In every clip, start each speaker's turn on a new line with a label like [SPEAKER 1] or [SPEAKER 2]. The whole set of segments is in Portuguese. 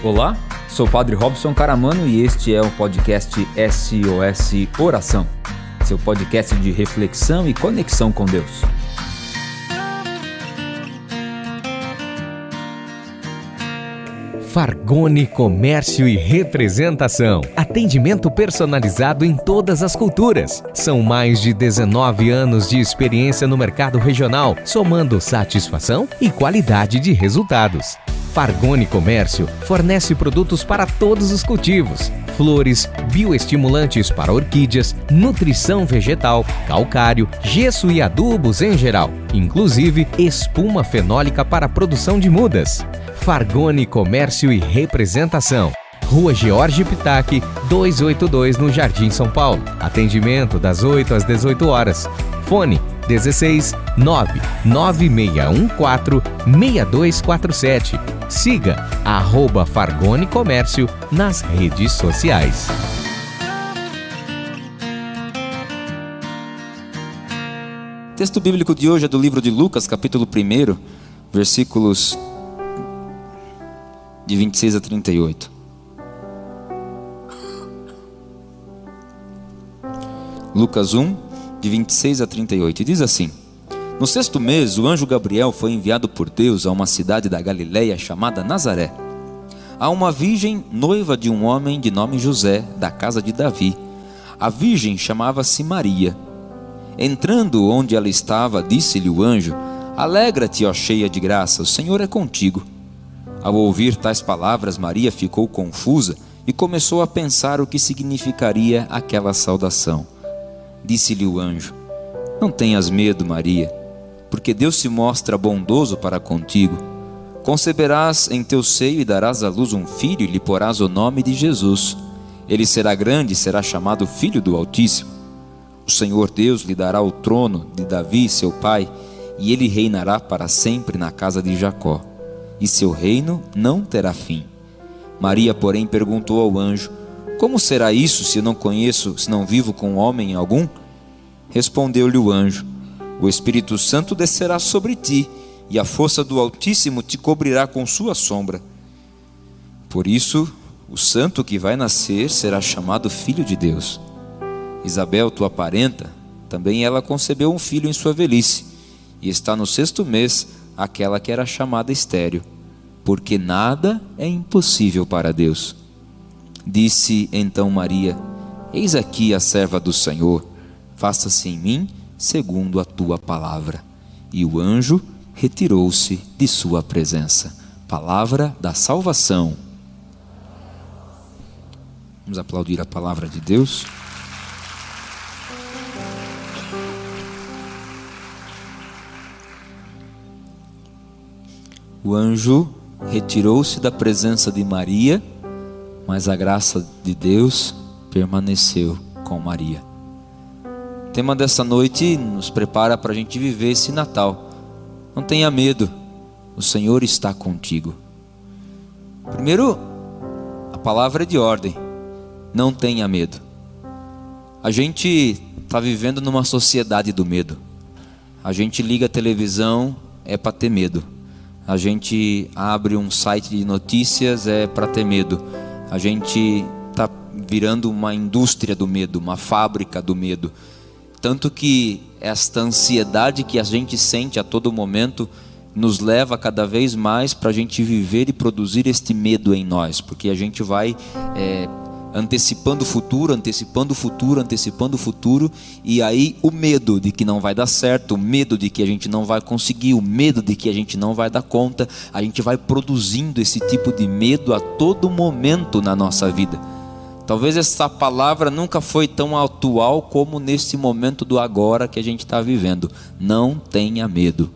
[SPEAKER 1] Olá, sou o Padre Robson Caramano e este é o podcast SOS Oração, seu podcast de reflexão e conexão com Deus.
[SPEAKER 2] Fargone Comércio e Representação. Atendimento personalizado em todas as culturas. São mais de 19 anos de experiência no mercado regional, somando satisfação e qualidade de resultados. Fargone Comércio fornece produtos para todos os cultivos: flores, bioestimulantes para orquídeas, nutrição vegetal, calcário, gesso e adubos em geral, inclusive espuma fenólica para a produção de mudas. Fargone Comércio e Representação. Rua George Pitac, 282 no Jardim São Paulo. Atendimento das 8 às 18 horas. Fone 16 99614 6247. Siga arroba Fargone Comércio nas redes sociais.
[SPEAKER 1] O texto bíblico de hoje é do livro de Lucas, capítulo 1, versículos de 26 a 38. Lucas 1, de 26 a 38, e diz assim: No sexto mês, o anjo Gabriel foi enviado por Deus a uma cidade da Galiléia chamada Nazaré, a uma virgem noiva de um homem de nome José, da casa de Davi. A virgem chamava-se Maria. Entrando onde ela estava, disse-lhe o anjo: Alegra-te, ó cheia de graça, o Senhor é contigo. Ao ouvir tais palavras, Maria ficou confusa e começou a pensar o que significaria aquela saudação. Disse-lhe o anjo: Não tenhas medo, Maria, porque Deus se mostra bondoso para contigo. Conceberás em teu seio e darás à luz um filho e lhe porás o nome de Jesus. Ele será grande e será chamado Filho do Altíssimo. O Senhor Deus lhe dará o trono de Davi, seu pai, e ele reinará para sempre na casa de Jacó e seu reino não terá fim. Maria, porém, perguntou ao anjo: Como será isso se não conheço, se não vivo com homem algum? Respondeu-lhe o anjo: O Espírito Santo descerá sobre ti, e a força do Altíssimo te cobrirá com sua sombra. Por isso, o santo que vai nascer será chamado Filho de Deus. Isabel, tua parenta, também ela concebeu um filho em sua velhice, e está no sexto mês aquela que era chamada estéreo, porque nada é impossível para Deus. Disse então Maria: Eis aqui a serva do Senhor, faça-se em mim segundo a tua palavra. E o anjo retirou-se de sua presença. Palavra da salvação. Vamos aplaudir a palavra de Deus. O anjo retirou-se da presença de Maria, mas a graça de Deus permaneceu com Maria. O tema dessa noite nos prepara para a gente viver esse Natal. Não tenha medo, o Senhor está contigo. Primeiro, a palavra é de ordem. Não tenha medo. A gente está vivendo numa sociedade do medo. A gente liga a televisão é para ter medo. A gente abre um site de notícias é para ter medo. A gente está virando uma indústria do medo, uma fábrica do medo. Tanto que esta ansiedade que a gente sente a todo momento nos leva cada vez mais para a gente viver e produzir este medo em nós, porque a gente vai é, antecipando o futuro, antecipando o futuro, antecipando o futuro, e aí o medo de que não vai dar certo, o medo de que a gente não vai conseguir, o medo de que a gente não vai dar conta, a gente vai produzindo esse tipo de medo a todo momento na nossa vida. Talvez essa palavra nunca foi tão atual como nesse momento do agora que a gente está vivendo. Não tenha medo,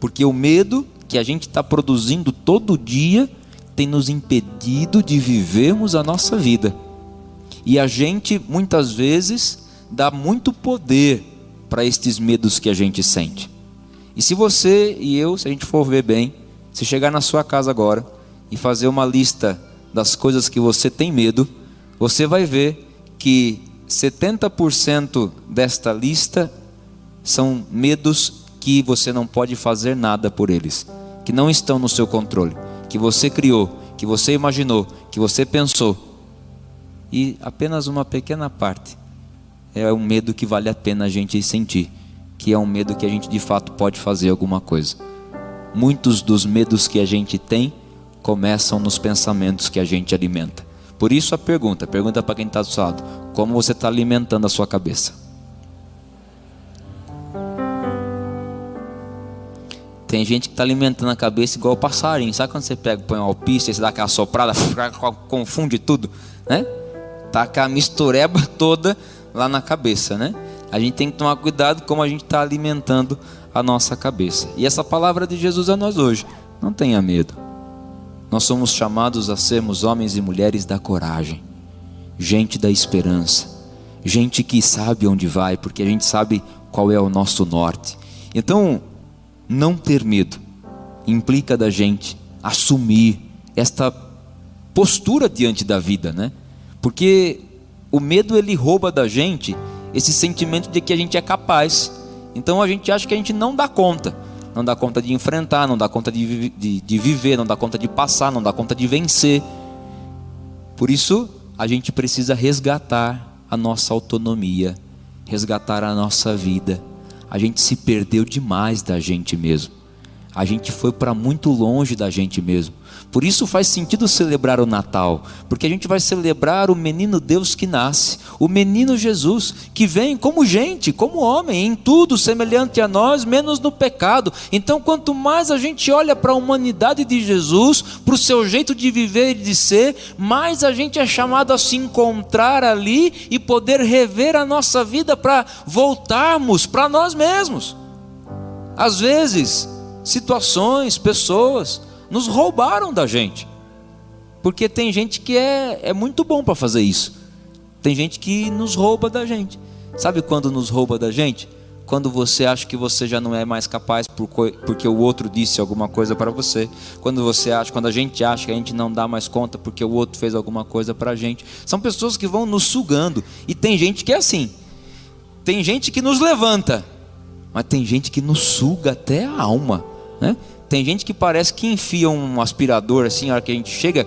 [SPEAKER 1] porque o medo que a gente está produzindo todo dia tem nos impedido de vivermos a nossa vida. E a gente muitas vezes dá muito poder para estes medos que a gente sente. E se você e eu, se a gente for ver bem, se chegar na sua casa agora e fazer uma lista das coisas que você tem medo, você vai ver que 70% desta lista são medos que você não pode fazer nada por eles, que não estão no seu controle, que você criou, que você imaginou, que você pensou, e apenas uma pequena parte é um medo que vale a pena a gente sentir, que é um medo que a gente de fato pode fazer alguma coisa. Muitos dos medos que a gente tem começam nos pensamentos que a gente alimenta. Por isso a pergunta, pergunta para quem está do seu lado, como você está alimentando a sua cabeça? Tem gente que está alimentando a cabeça igual o passarinho. Sabe quando você pega, põe uma alpista você dá aquela soprada, confunde tudo, né? Com a mistureba toda lá na cabeça, né? A gente tem que tomar cuidado como a gente está alimentando a nossa cabeça. E essa palavra de Jesus a nós hoje. Não tenha medo. Nós somos chamados a sermos homens e mulheres da coragem, gente da esperança, gente que sabe onde vai, porque a gente sabe qual é o nosso norte. Então, não ter medo implica da gente assumir esta postura diante da vida, né? Porque o medo ele rouba da gente esse sentimento de que a gente é capaz. Então a gente acha que a gente não dá conta. Não dá conta de enfrentar, não dá conta de, de, de viver, não dá conta de passar, não dá conta de vencer. Por isso, a gente precisa resgatar a nossa autonomia, resgatar a nossa vida a gente se perdeu demais da gente mesmo. A gente foi para muito longe da gente mesmo. Por isso faz sentido celebrar o Natal, porque a gente vai celebrar o menino Deus que nasce, o menino Jesus, que vem como gente, como homem, em tudo semelhante a nós, menos no pecado. Então, quanto mais a gente olha para a humanidade de Jesus, para o seu jeito de viver e de ser, mais a gente é chamado a se encontrar ali e poder rever a nossa vida para voltarmos para nós mesmos. Às vezes, situações, pessoas, nos roubaram da gente. Porque tem gente que é, é muito bom para fazer isso. Tem gente que nos rouba da gente. Sabe quando nos rouba da gente? Quando você acha que você já não é mais capaz porque o outro disse alguma coisa para você. Quando você acha, quando a gente acha que a gente não dá mais conta porque o outro fez alguma coisa para a gente. São pessoas que vão nos sugando. E tem gente que é assim. Tem gente que nos levanta, mas tem gente que nos suga até a alma, né? Tem gente que parece que enfia um aspirador assim, a hora que a gente chega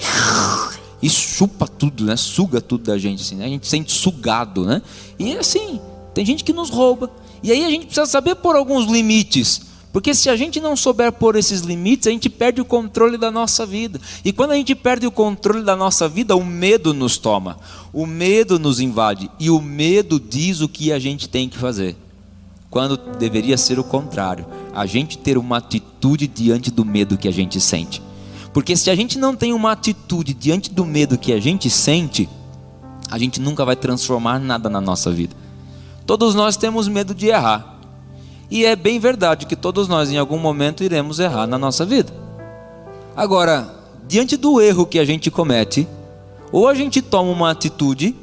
[SPEAKER 1] e chupa tudo, né? Suga tudo da gente assim, né? A gente sente sugado, né? E assim, tem gente que nos rouba. E aí a gente precisa saber pôr alguns limites. Porque se a gente não souber pôr esses limites, a gente perde o controle da nossa vida. E quando a gente perde o controle da nossa vida, o medo nos toma. O medo nos invade. E o medo diz o que a gente tem que fazer quando deveria ser o contrário, a gente ter uma atitude diante do medo que a gente sente. Porque se a gente não tem uma atitude diante do medo que a gente sente, a gente nunca vai transformar nada na nossa vida. Todos nós temos medo de errar. E é bem verdade que todos nós em algum momento iremos errar na nossa vida. Agora, diante do erro que a gente comete, ou a gente toma uma atitude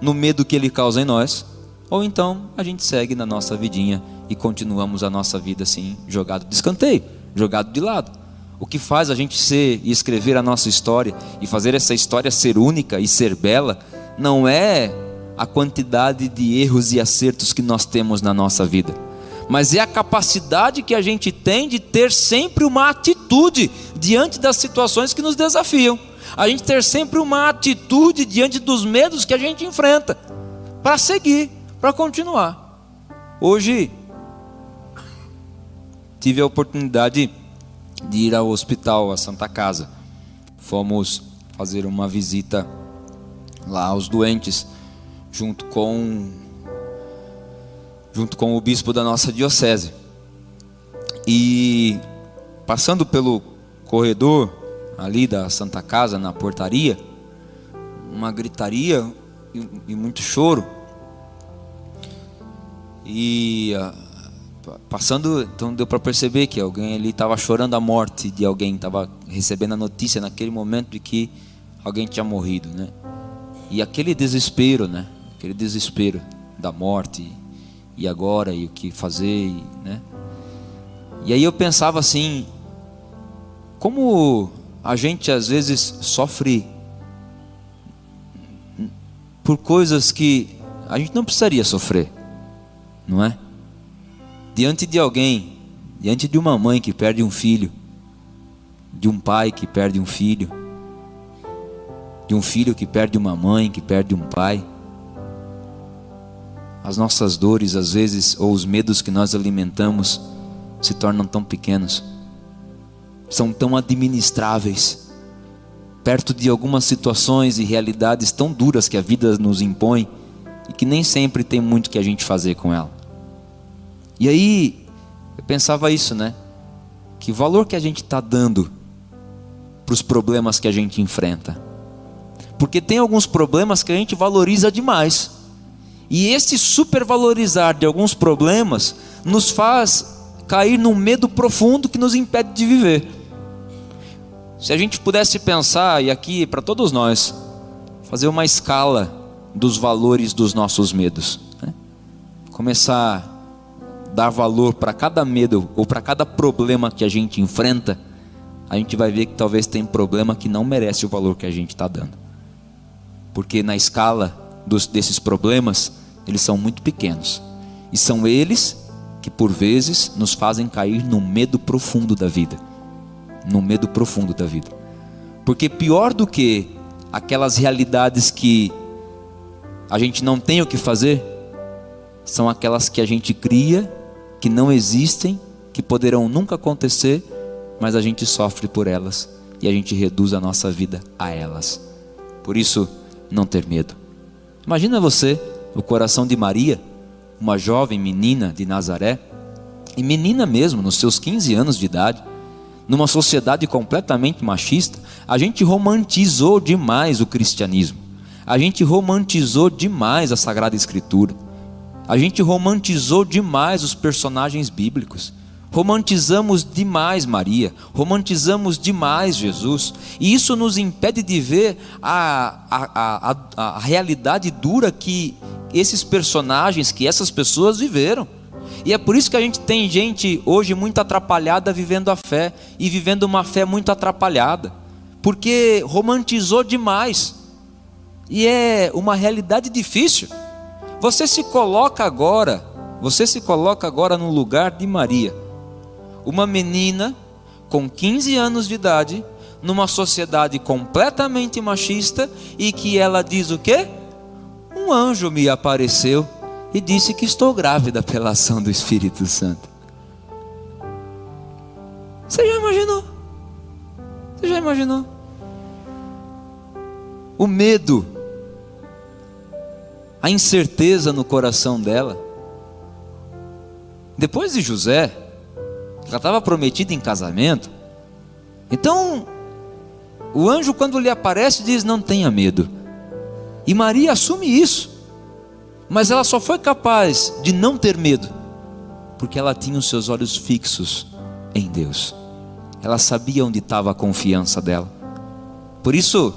[SPEAKER 1] no medo que ele causa em nós, ou então a gente segue na nossa vidinha e continuamos a nossa vida assim, jogado de escanteio, jogado de lado. O que faz a gente ser e escrever a nossa história e fazer essa história ser única e ser bela, não é a quantidade de erros e acertos que nós temos na nossa vida, mas é a capacidade que a gente tem de ter sempre uma atitude diante das situações que nos desafiam. A gente ter sempre uma atitude diante dos medos que a gente enfrenta para seguir para continuar. Hoje tive a oportunidade de ir ao hospital, a Santa Casa. Fomos fazer uma visita lá aos doentes, junto com junto com o bispo da nossa diocese. E passando pelo corredor ali da Santa Casa, na portaria, uma gritaria e, e muito choro. E uh, passando, então deu para perceber que alguém ali estava chorando a morte de alguém, estava recebendo a notícia naquele momento de que alguém tinha morrido, né? E aquele desespero, né? Aquele desespero da morte e agora e o que fazer, né? E aí eu pensava assim, como a gente às vezes sofre por coisas que a gente não precisaria sofrer não é? Diante de alguém, diante de uma mãe que perde um filho, de um pai que perde um filho, de um filho que perde uma mãe, que perde um pai. As nossas dores, às vezes, ou os medos que nós alimentamos, se tornam tão pequenos, são tão administráveis, perto de algumas situações e realidades tão duras que a vida nos impõe e que nem sempre tem muito que a gente fazer com ela. E aí, eu pensava isso, né? Que valor que a gente está dando para os problemas que a gente enfrenta. Porque tem alguns problemas que a gente valoriza demais. E esse supervalorizar de alguns problemas nos faz cair num medo profundo que nos impede de viver. Se a gente pudesse pensar, e aqui para todos nós, fazer uma escala dos valores dos nossos medos, né? começar a dar valor para cada medo ou para cada problema que a gente enfrenta, a gente vai ver que talvez tem problema que não merece o valor que a gente está dando, porque na escala dos, desses problemas eles são muito pequenos e são eles que por vezes nos fazem cair no medo profundo da vida. No medo profundo da vida. Porque pior do que aquelas realidades que a gente não tem o que fazer, são aquelas que a gente cria, que não existem, que poderão nunca acontecer, mas a gente sofre por elas e a gente reduz a nossa vida a elas. Por isso, não ter medo. Imagina você, o coração de Maria, uma jovem menina de Nazaré, e menina mesmo, nos seus 15 anos de idade, numa sociedade completamente machista, a gente romantizou demais o cristianismo. A gente romantizou demais a Sagrada Escritura. A gente romantizou demais os personagens bíblicos. Romantizamos demais Maria, romantizamos demais Jesus, e isso nos impede de ver a, a, a, a, realidade dura que esses personagens, que essas pessoas viveram. E é por isso que a gente tem gente hoje muito atrapalhada vivendo a fé e vivendo uma fé muito atrapalhada, porque romantizou demais. E é uma realidade difícil. Você se coloca agora, você se coloca agora no lugar de Maria, uma menina com 15 anos de idade, numa sociedade completamente machista e que ela diz o quê? um anjo me apareceu e disse que estou grávida pela ação do Espírito Santo. Você já imaginou? Você já imaginou? O medo, a incerteza no coração dela. Depois de José, ela estava prometida em casamento. Então, o anjo, quando lhe aparece, diz: Não tenha medo e Maria assume isso. Mas ela só foi capaz de não ter medo, porque ela tinha os seus olhos fixos em Deus. Ela sabia onde estava a confiança dela. Por isso,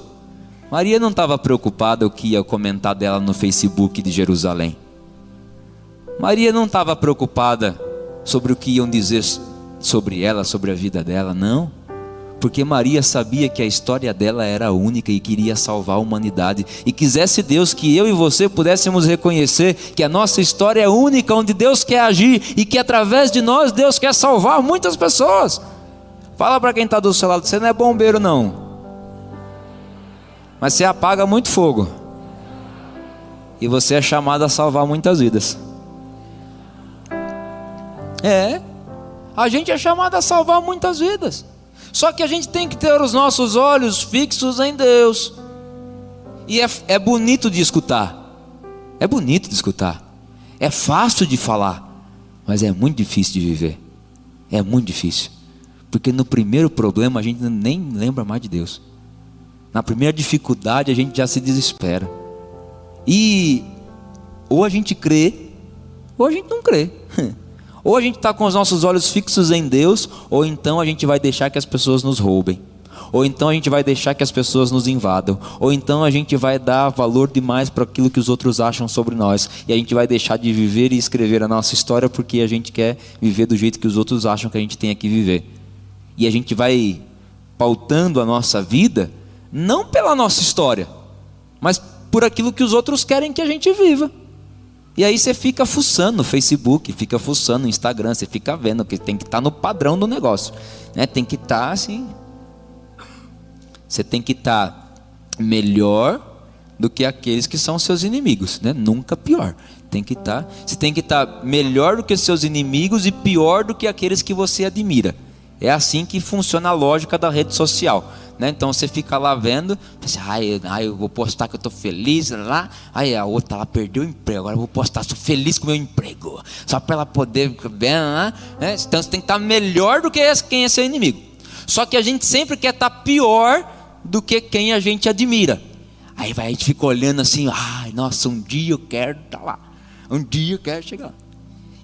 [SPEAKER 1] Maria não estava preocupada o que ia comentar dela no Facebook de Jerusalém. Maria não estava preocupada sobre o que iam dizer sobre ela, sobre a vida dela, não porque Maria sabia que a história dela era única e queria salvar a humanidade. E quisesse Deus que eu e você pudéssemos reconhecer que a nossa história é única, onde Deus quer agir e que através de nós Deus quer salvar muitas pessoas. Fala para quem está do seu lado, você não é bombeiro não, mas você apaga muito fogo. E você é chamado a salvar muitas vidas. É, a gente é chamado a salvar muitas vidas. Só que a gente tem que ter os nossos olhos fixos em Deus. E é, é bonito de escutar. É bonito de escutar. É fácil de falar. Mas é muito difícil de viver. É muito difícil. Porque no primeiro problema a gente nem lembra mais de Deus. Na primeira dificuldade a gente já se desespera. E ou a gente crê, ou a gente não crê. Ou a gente está com os nossos olhos fixos em Deus, ou então a gente vai deixar que as pessoas nos roubem. Ou então a gente vai deixar que as pessoas nos invadam. Ou então a gente vai dar valor demais para aquilo que os outros acham sobre nós. E a gente vai deixar de viver e escrever a nossa história porque a gente quer viver do jeito que os outros acham que a gente tem que viver. E a gente vai pautando a nossa vida não pela nossa história, mas por aquilo que os outros querem que a gente viva. E aí você fica fuçando no Facebook, fica fuçando no Instagram, você fica vendo que tem que estar tá no padrão do negócio, né? Tem que estar tá, assim. Você tem que estar tá melhor do que aqueles que são seus inimigos, né? Nunca pior. Tem que estar, você tem que estar melhor do que seus inimigos e pior do que aqueles que você admira. É assim que funciona a lógica da rede social. Né? Então você fica lá vendo, pensa, ai, ai, eu vou postar que eu estou feliz lá, aí a outra ela perdeu o emprego, agora eu vou postar, estou feliz com o meu emprego, só para ela poder bem, né? Então você tem que estar melhor do que quem é seu inimigo. Só que a gente sempre quer estar pior do que quem a gente admira. Aí vai, a gente fica olhando assim, ai, nossa, um dia eu quero estar tá lá, um dia eu quero chegar lá.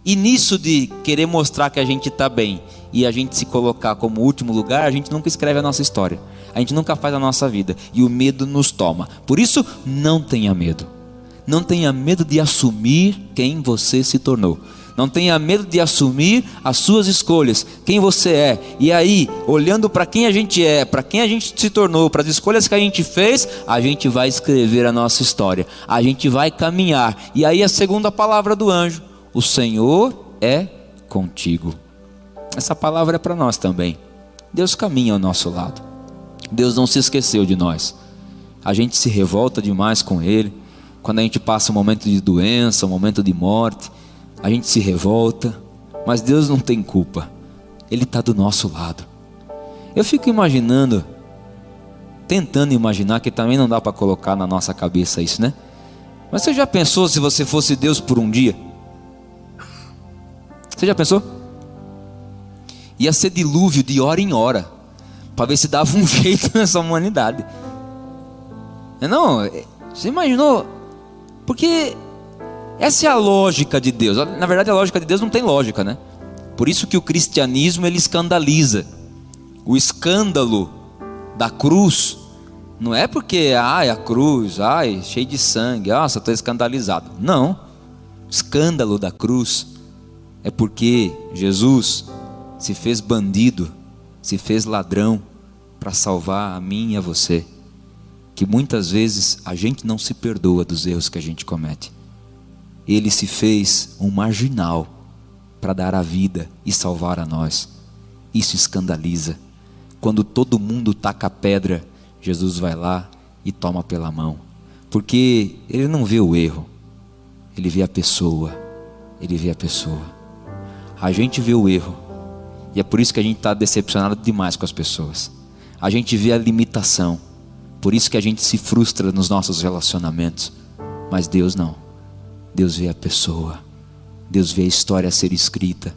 [SPEAKER 1] E nisso de querer mostrar que a gente está bem e a gente se colocar como último lugar, a gente nunca escreve a nossa história. A gente nunca faz a nossa vida. E o medo nos toma. Por isso, não tenha medo. Não tenha medo de assumir quem você se tornou. Não tenha medo de assumir as suas escolhas, quem você é. E aí, olhando para quem a gente é, para quem a gente se tornou, para as escolhas que a gente fez, a gente vai escrever a nossa história. A gente vai caminhar. E aí a segunda palavra do anjo: o Senhor é contigo. Essa palavra é para nós também. Deus caminha ao nosso lado. Deus não se esqueceu de nós. A gente se revolta demais com Ele. Quando a gente passa um momento de doença, um momento de morte, a gente se revolta. Mas Deus não tem culpa. Ele está do nosso lado. Eu fico imaginando, tentando imaginar, que também não dá para colocar na nossa cabeça isso, né? Mas você já pensou se você fosse Deus por um dia? Você já pensou? Ia ser dilúvio de hora em hora para ver se dava um jeito nessa humanidade. Não, é, você imaginou? Porque essa é a lógica de Deus. Na verdade, a lógica de Deus não tem lógica, né? Por isso que o cristianismo ele escandaliza. O escândalo da cruz não é porque, ai, a cruz, ai, cheio de sangue, nossa, estou escandalizado. Não. O escândalo da cruz é porque Jesus se fez bandido, se fez ladrão, para salvar a mim e a você. Que muitas vezes a gente não se perdoa dos erros que a gente comete. Ele se fez um marginal para dar a vida e salvar a nós. Isso escandaliza. Quando todo mundo taca pedra, Jesus vai lá e toma pela mão. Porque ele não vê o erro, ele vê a pessoa. Ele vê a pessoa. A gente vê o erro. E é por isso que a gente está decepcionado demais com as pessoas a gente vê a limitação. Por isso que a gente se frustra nos nossos relacionamentos. Mas Deus não. Deus vê a pessoa. Deus vê a história a ser escrita.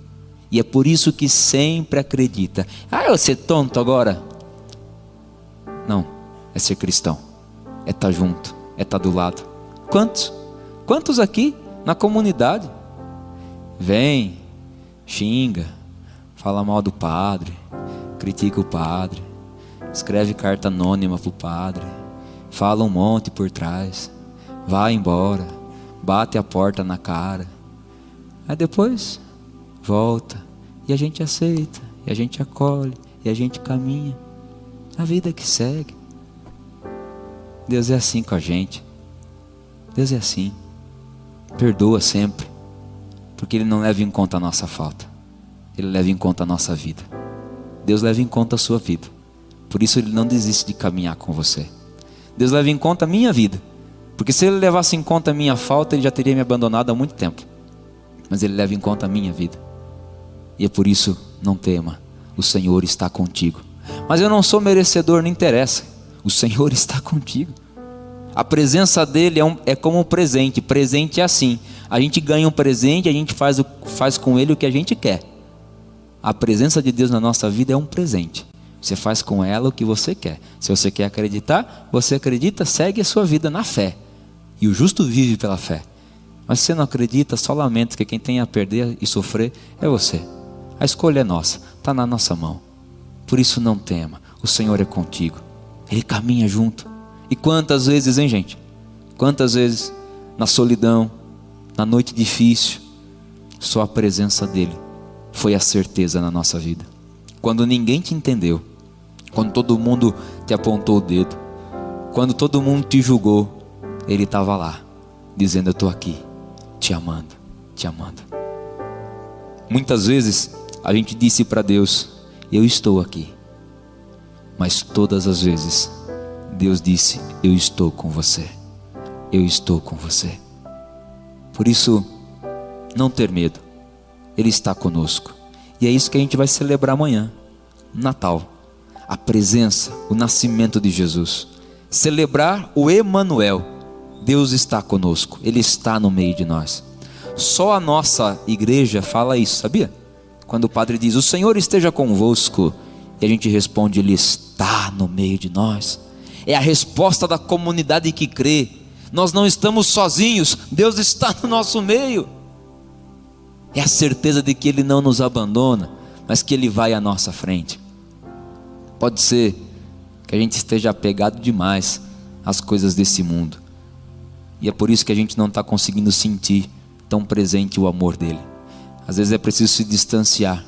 [SPEAKER 1] E é por isso que sempre acredita. Ah, eu ser tonto agora. Não, é ser cristão. É estar tá junto, é estar tá do lado. Quantos? Quantos aqui na comunidade? Vem, xinga, fala mal do padre, critica o padre, escreve carta anônima para o padre, fala um monte por trás, vai embora, bate a porta na cara. Aí depois volta e a gente aceita, e a gente acolhe, e a gente caminha. A vida que segue. Deus é assim com a gente. Deus é assim. Perdoa sempre. Porque Ele não leva em conta a nossa falta. Ele leva em conta a nossa vida. Deus leva em conta a sua vida. Por isso ele não desiste de caminhar com você. Deus leva em conta a minha vida. Porque se ele levasse em conta a minha falta, ele já teria me abandonado há muito tempo. Mas ele leva em conta a minha vida. E é por isso, não tema, o Senhor está contigo. Mas eu não sou merecedor, não interessa. O Senhor está contigo. A presença dele é, um, é como um presente. Presente é assim. A gente ganha um presente, a gente faz, o, faz com ele o que a gente quer. A presença de Deus na nossa vida é um presente. Você faz com ela o que você quer. Se você quer acreditar, você acredita, segue a sua vida na fé. E o justo vive pela fé. Mas se você não acredita, só lamento que quem tem a perder e sofrer é você. A escolha é nossa, está na nossa mão. Por isso não tema, o Senhor é contigo. Ele caminha junto. E quantas vezes, hein, gente? Quantas vezes na solidão, na noite difícil, só a presença dele foi a certeza na nossa vida. Quando ninguém te entendeu, quando todo mundo te apontou o dedo, quando todo mundo te julgou, Ele estava lá, dizendo: Eu estou aqui, te amando, te amando. Muitas vezes a gente disse para Deus: Eu estou aqui. Mas todas as vezes Deus disse: Eu estou com você. Eu estou com você. Por isso, não ter medo. Ele está conosco. E é isso que a gente vai celebrar amanhã, Natal. A presença, o nascimento de Jesus. Celebrar o Emanuel. Deus está conosco. Ele está no meio de nós. Só a nossa igreja fala isso, sabia? Quando o padre diz: "O Senhor esteja convosco", e a gente responde: "Ele está no meio de nós". É a resposta da comunidade que crê. Nós não estamos sozinhos, Deus está no nosso meio. É a certeza de que Ele não nos abandona, mas que Ele vai à nossa frente. Pode ser que a gente esteja apegado demais às coisas desse mundo, e é por isso que a gente não está conseguindo sentir tão presente o amor dele. Às vezes é preciso se distanciar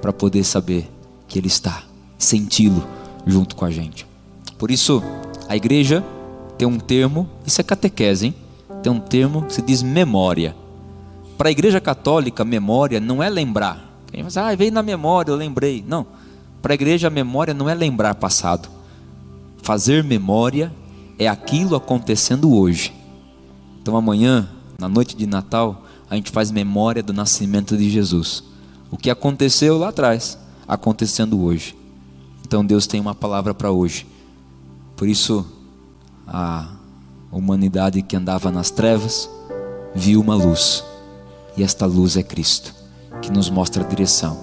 [SPEAKER 1] para poder saber que Ele está, senti-lo junto com a gente. Por isso, a igreja tem um termo, isso é catequese, hein? Tem um termo que se diz memória. Para a igreja católica, memória não é lembrar. Quem ah, veio na memória, eu lembrei. Não. Para a igreja, memória não é lembrar passado. Fazer memória é aquilo acontecendo hoje. Então amanhã, na noite de Natal, a gente faz memória do nascimento de Jesus. O que aconteceu lá atrás, acontecendo hoje. Então Deus tem uma palavra para hoje. Por isso, a humanidade que andava nas trevas viu uma luz. E esta luz é Cristo, que nos mostra a direção,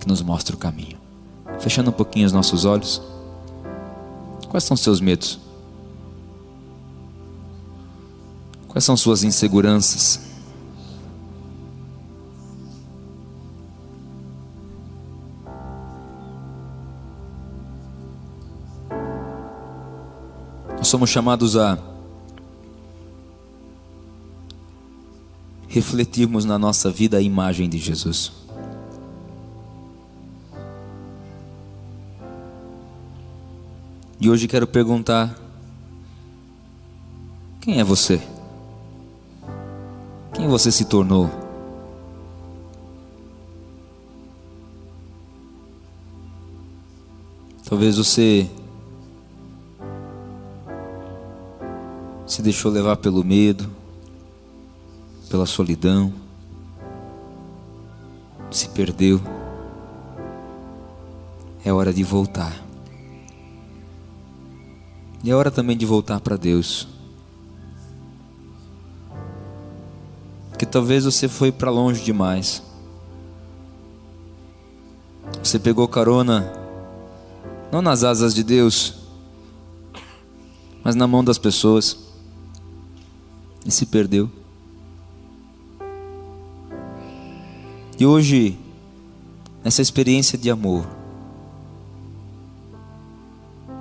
[SPEAKER 1] que nos mostra o caminho. Fechando um pouquinho os nossos olhos. Quais são seus medos? Quais são suas inseguranças? Nós somos chamados a refletirmos na nossa vida a imagem de Jesus. E hoje quero perguntar: quem é você? Quem você se tornou? Talvez você se deixou levar pelo medo pela solidão, se perdeu. É hora de voltar. E é hora também de voltar para Deus. Porque talvez você foi para longe demais. Você pegou carona não nas asas de Deus, mas na mão das pessoas e se perdeu. E hoje, nessa experiência de amor,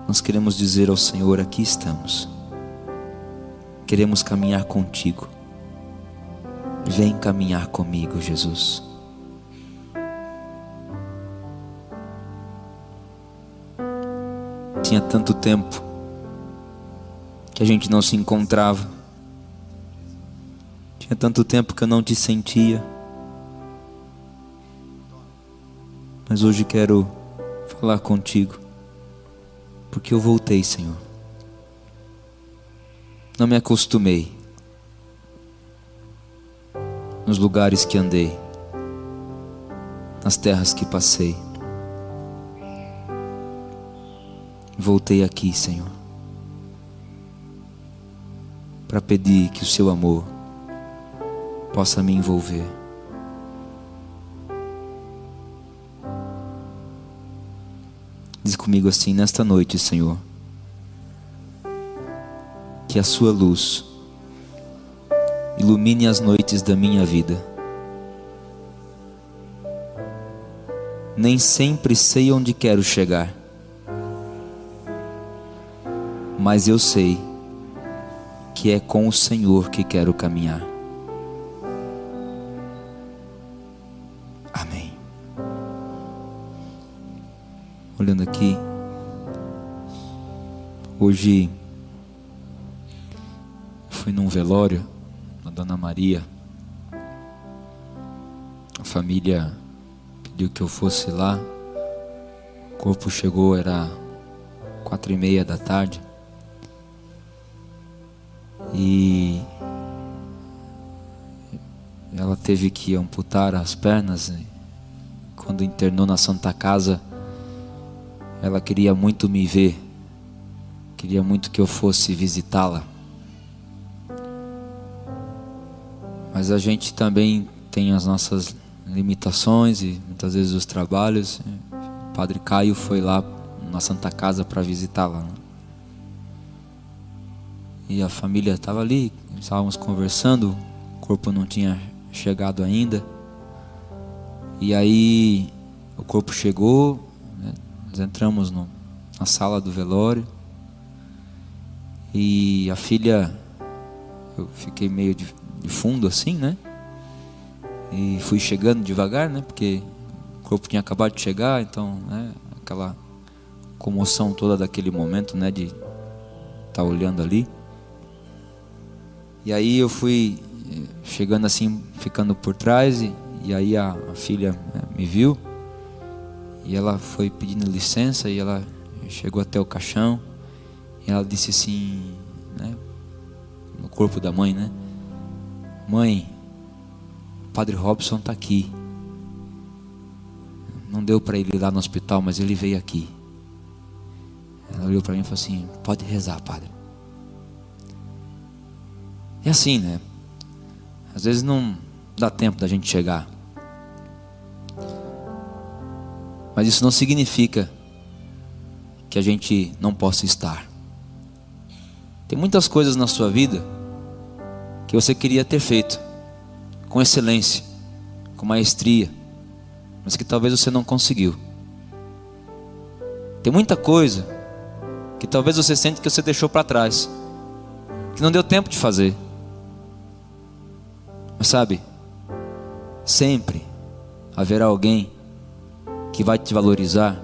[SPEAKER 1] nós queremos dizer ao Senhor: aqui estamos, queremos caminhar contigo. Vem caminhar comigo, Jesus. Tinha tanto tempo que a gente não se encontrava. Tinha tanto tempo que eu não te sentia. Mas hoje quero falar contigo, porque eu voltei, Senhor. Não me acostumei nos lugares que andei, nas terras que passei. Voltei aqui, Senhor, para pedir que o Seu amor possa me envolver. Diz comigo assim: nesta noite, Senhor, que a Sua luz ilumine as noites da minha vida. Nem sempre sei onde quero chegar, mas eu sei que é com o Senhor que quero caminhar. Olhando aqui. Hoje fui num velório da Dona Maria. A família pediu que eu fosse lá. O corpo chegou, era quatro e meia da tarde. E ela teve que amputar as pernas. Quando internou na Santa Casa, ela queria muito me ver, queria muito que eu fosse visitá-la. Mas a gente também tem as nossas limitações e muitas vezes os trabalhos. O padre Caio foi lá na Santa Casa para visitá-la. Né? E a família estava ali, estávamos conversando, o corpo não tinha chegado ainda. E aí o corpo chegou? Nós entramos no, na sala do velório e a filha, eu fiquei meio de, de fundo assim, né? E fui chegando devagar, né? Porque o corpo tinha acabado de chegar, então, né? Aquela comoção toda daquele momento, né? De estar tá olhando ali. E aí eu fui chegando assim, ficando por trás, e, e aí a, a filha né, me viu, e ela foi pedindo licença, e ela chegou até o caixão, e ela disse assim, né, no corpo da mãe, né, mãe, o Padre Robson está aqui. Não deu para ele ir lá no hospital, mas ele veio aqui. Ela olhou para mim e falou assim: Pode rezar, Padre. É assim, né? Às vezes não dá tempo da gente chegar. Mas isso não significa que a gente não possa estar. Tem muitas coisas na sua vida que você queria ter feito com excelência, com maestria, mas que talvez você não conseguiu. Tem muita coisa que talvez você sente que você deixou para trás, que não deu tempo de fazer. Mas sabe, sempre haverá alguém que vai te valorizar,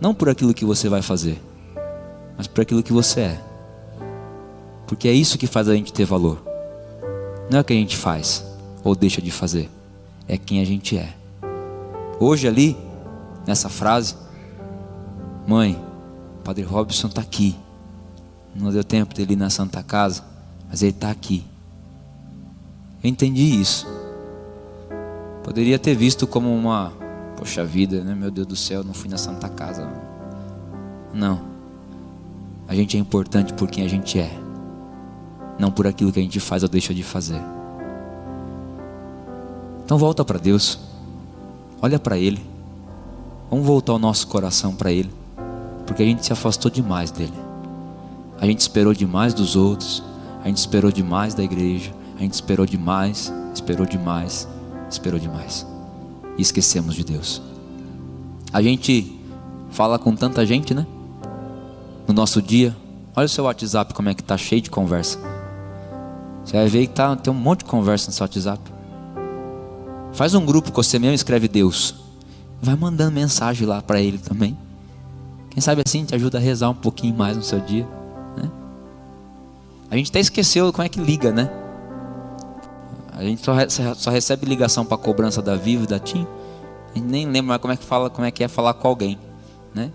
[SPEAKER 1] não por aquilo que você vai fazer, mas por aquilo que você é. Porque é isso que faz a gente ter valor. Não é o que a gente faz ou deixa de fazer, é quem a gente é. Hoje ali, nessa frase, mãe, Padre Robson está aqui. Não deu tempo dele ir na Santa Casa, mas ele está aqui. Eu entendi isso. Poderia ter visto como uma, poxa vida, né? Meu Deus do céu, não fui na Santa Casa. Não. A gente é importante por quem a gente é, não por aquilo que a gente faz ou deixa de fazer. Então volta para Deus. Olha para Ele. Vamos voltar o nosso coração para Ele, porque a gente se afastou demais dele. A gente esperou demais dos outros. A gente esperou demais da igreja. A gente esperou demais, esperou demais, esperou demais. E esquecemos de Deus. A gente fala com tanta gente, né? No nosso dia. Olha o seu WhatsApp como é que tá cheio de conversa. Você vai ver que tá, tem um monte de conversa no seu WhatsApp. Faz um grupo com você mesmo, escreve Deus. Vai mandando mensagem lá para ele também. Quem sabe assim te ajuda a rezar um pouquinho mais no seu dia. Né? A gente até esqueceu como é que liga, né? A gente só, só recebe ligação para cobrança da Vivo e da TIM. A gente nem lembra mais como é que fala, como é que é falar com alguém, né?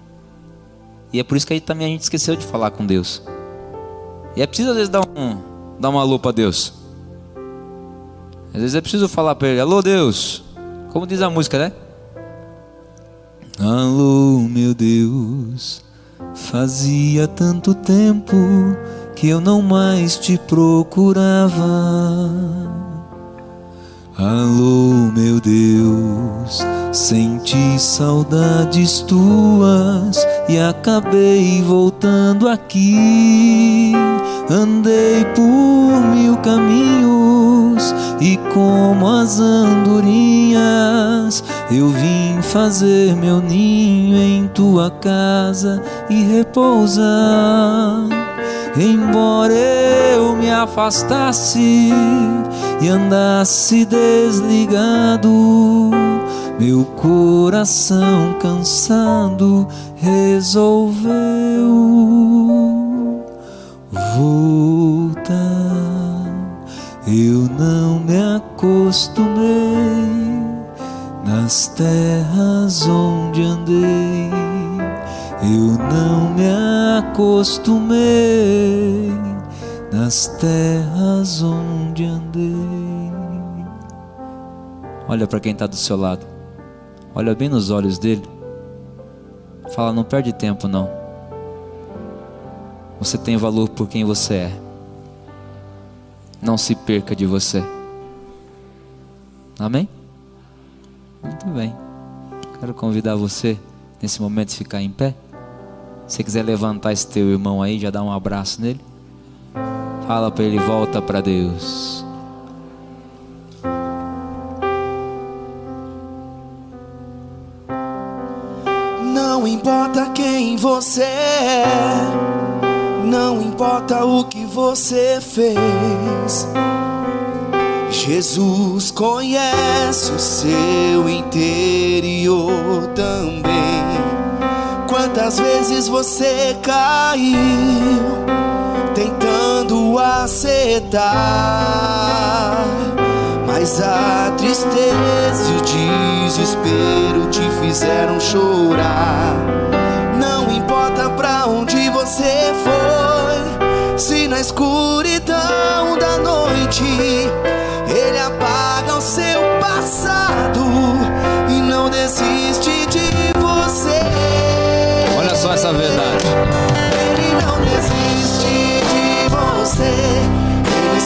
[SPEAKER 1] E é por isso que aí também a gente esqueceu de falar com Deus. E é preciso às vezes dar um dar uma alô para Deus. Às vezes é preciso falar para ele: "Alô, Deus". Como diz a música, né? Alô, meu Deus. Fazia tanto tempo que eu não mais te procurava. Alô, meu Deus, senti saudades tuas e acabei voltando aqui. Andei por mil caminhos e, como as andorinhas, eu vim fazer meu ninho em tua casa e repousar. Embora eu me afastasse e andasse desligado, meu coração cansado resolveu voltar. Eu não me acostumei nas terras onde andei. Eu não me acostumei nas terras onde andei. Olha para quem está do seu lado, olha bem nos olhos dele. Fala, não perde tempo não. Você tem valor por quem você é. Não se perca de você. Amém? Muito bem. Quero convidar você nesse momento a ficar em pé. Se quiser levantar esse teu irmão aí, já dá um abraço nele. Fala para ele, volta para Deus.
[SPEAKER 3] Não importa quem você é, não importa o que você fez. Jesus conhece o seu interior também. Quantas vezes você caiu acertar, mas a tristeza e o desespero te fizeram chorar. Não importa pra onde você foi, se na escuridão da noite